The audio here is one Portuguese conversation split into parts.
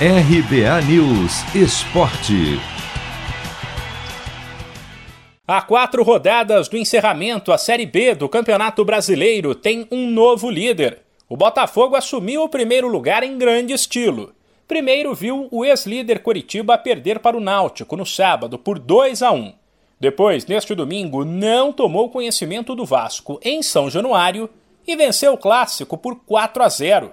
RBA News Esporte. Há quatro rodadas do encerramento, a Série B do Campeonato Brasileiro tem um novo líder. O Botafogo assumiu o primeiro lugar em grande estilo. Primeiro viu o ex-líder Coritiba perder para o Náutico no sábado por 2 a 1. Depois, neste domingo, não tomou conhecimento do Vasco em São Januário e venceu o clássico por 4 a 0.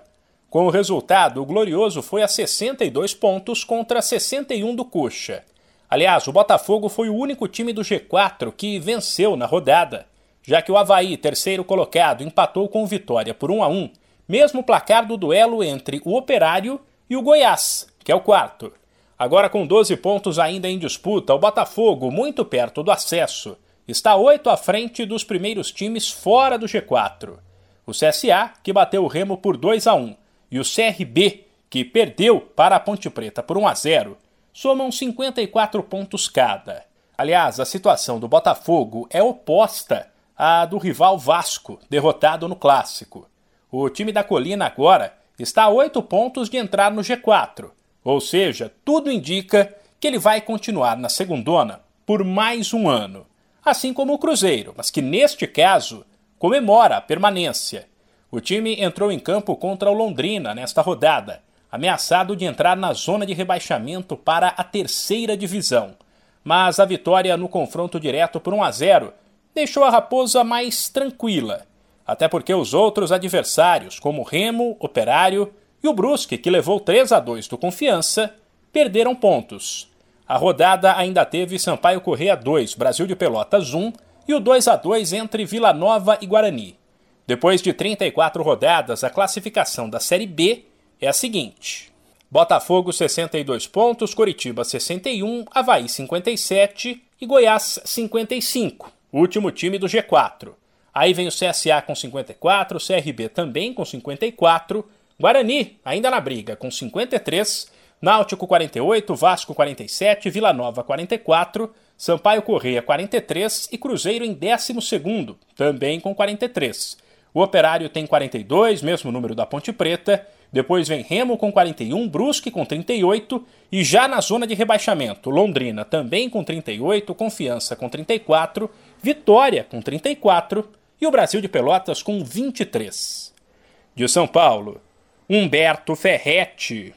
Com o resultado, o Glorioso foi a 62 pontos contra 61 do Coxa. Aliás, o Botafogo foi o único time do G4 que venceu na rodada, já que o Havaí, terceiro colocado, empatou com vitória por 1 a 1, mesmo placar do duelo entre o Operário e o Goiás, que é o quarto. Agora com 12 pontos ainda em disputa, o Botafogo, muito perto do acesso, está oito à frente dos primeiros times fora do G4. O CSA, que bateu o Remo por 2 a 1, e o CRB, que perdeu para a Ponte Preta por 1 a 0, somam 54 pontos cada. Aliás, a situação do Botafogo é oposta à do rival Vasco, derrotado no clássico. O time da Colina agora está a 8 pontos de entrar no G4, ou seja, tudo indica que ele vai continuar na segundona por mais um ano, assim como o Cruzeiro, mas que neste caso comemora a permanência o time entrou em campo contra o Londrina nesta rodada, ameaçado de entrar na zona de rebaixamento para a terceira divisão. Mas a vitória no confronto direto por 1 a 0 deixou a Raposa mais tranquila, até porque os outros adversários, como Remo, Operário e o Brusque, que levou 3 a 2 do Confiança, perderam pontos. A rodada ainda teve Sampaio Correia 2, Brasil de Pelotas 1 e o 2 a 2 entre Vila Nova e Guarani. Depois de 34 rodadas, a classificação da Série B é a seguinte: Botafogo 62 pontos, Coritiba 61, Havaí 57 e Goiás 55, último time do G4. Aí vem o CSA com 54, o CRB também com 54, Guarani ainda na briga com 53, Náutico 48, Vasco 47, Vila Nova 44, Sampaio Correia 43 e Cruzeiro em 12 também com 43. O Operário tem 42, mesmo número da Ponte Preta. Depois vem Remo com 41, Brusque com 38 e já na zona de rebaixamento, Londrina também com 38, Confiança com 34, Vitória com 34 e o Brasil de Pelotas com 23. De São Paulo, Humberto Ferretti.